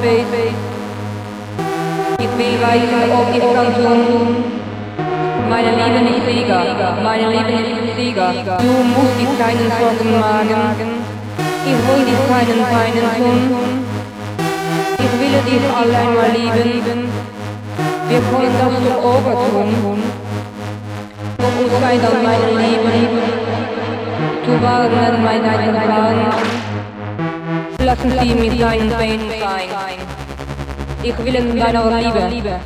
Ich will weiter, ob ich kann tun. Meine Liebe nicht Sieger, meine Liebe nicht Sieger. Du musst dir keinen Sorgen machen. Ich will dir keinen Feinen tun. Ich will dich alle einmal lieben. Wir wollen das Obertun. Doch uns sei dann meine Liebe. Du warnen mein. Lassen Sie mich deinen Bein sein. Ich will in deiner Liebe.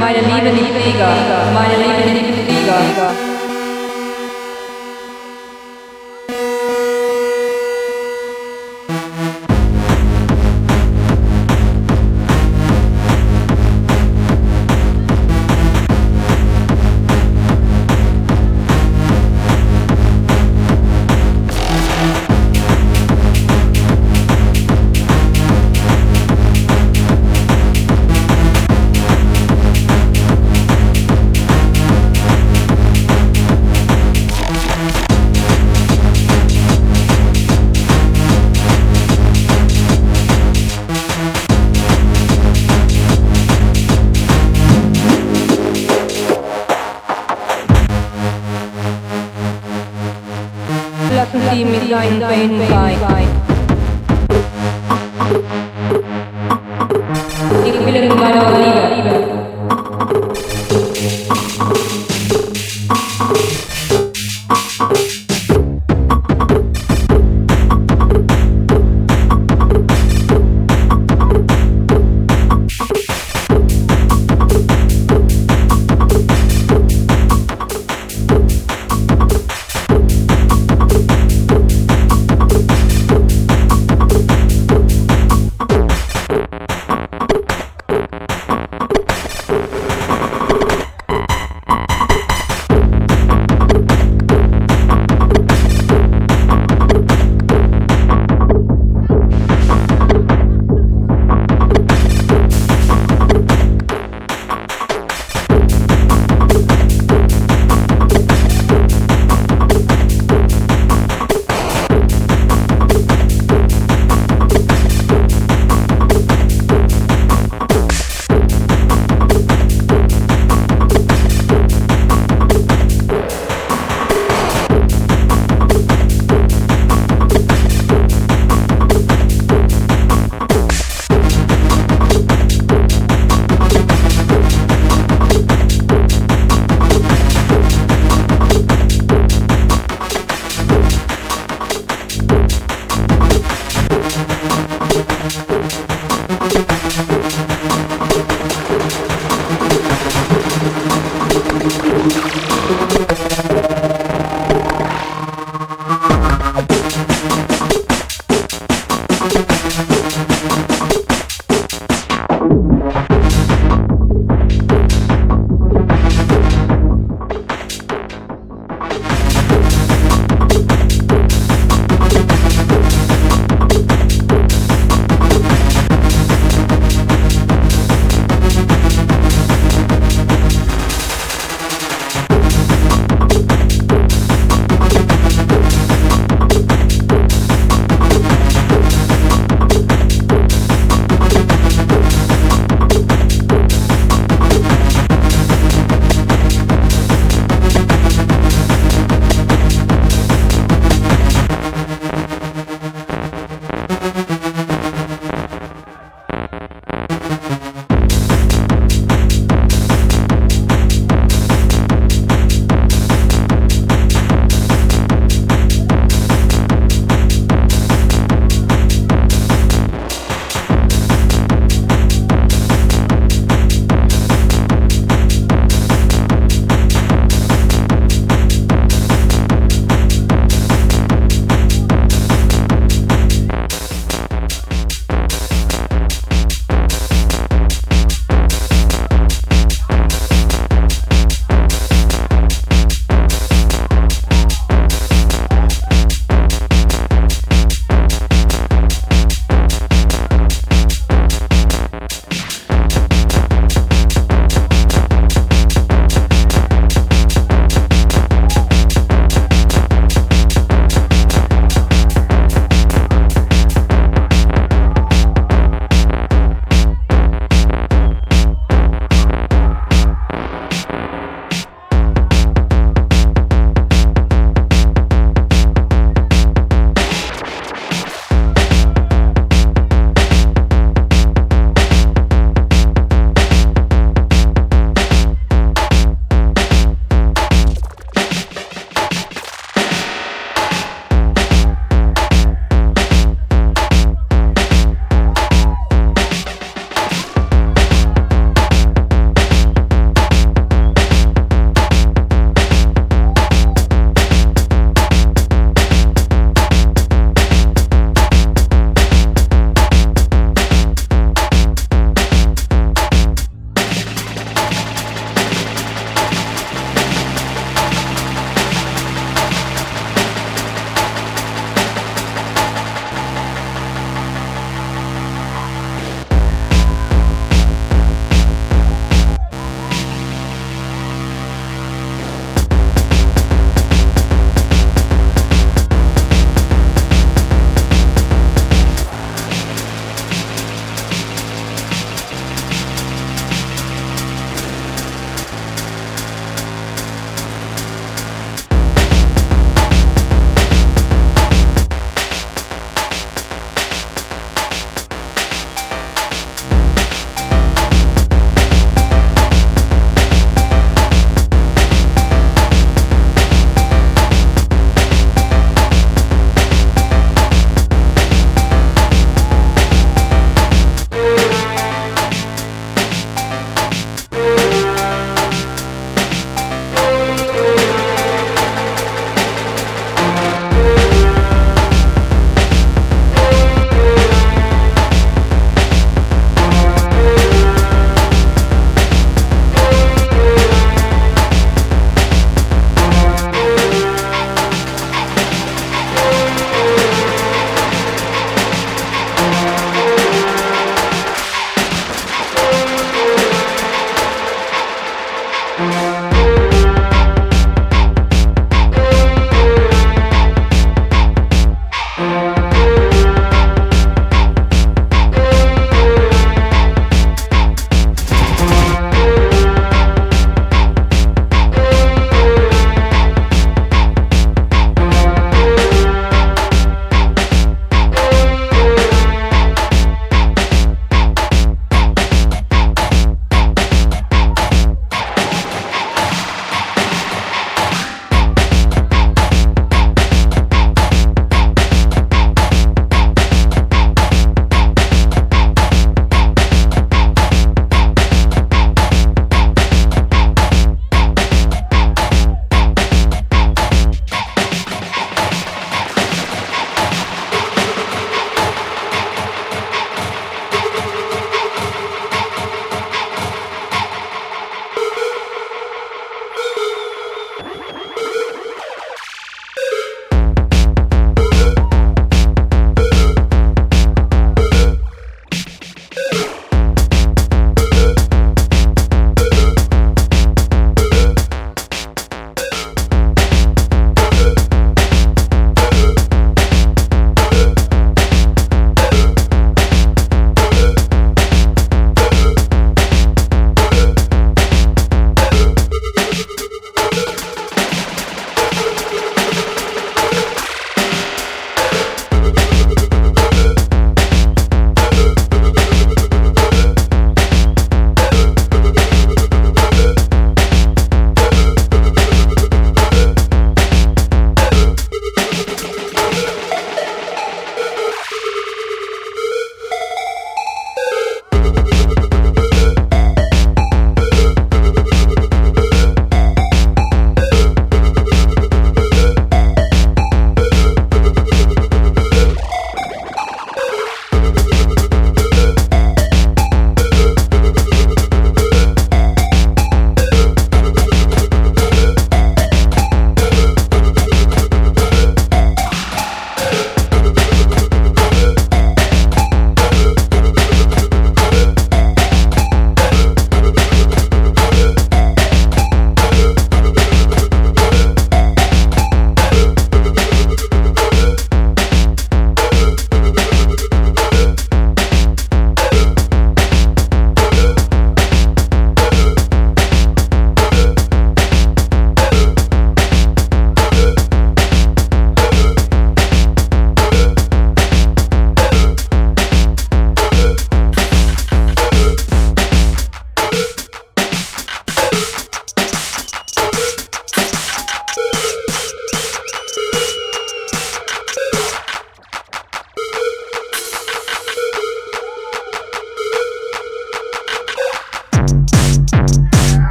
Meine Liebe nicht Sieger, meine Liebe Midi Midline Pain Pie Ik wil een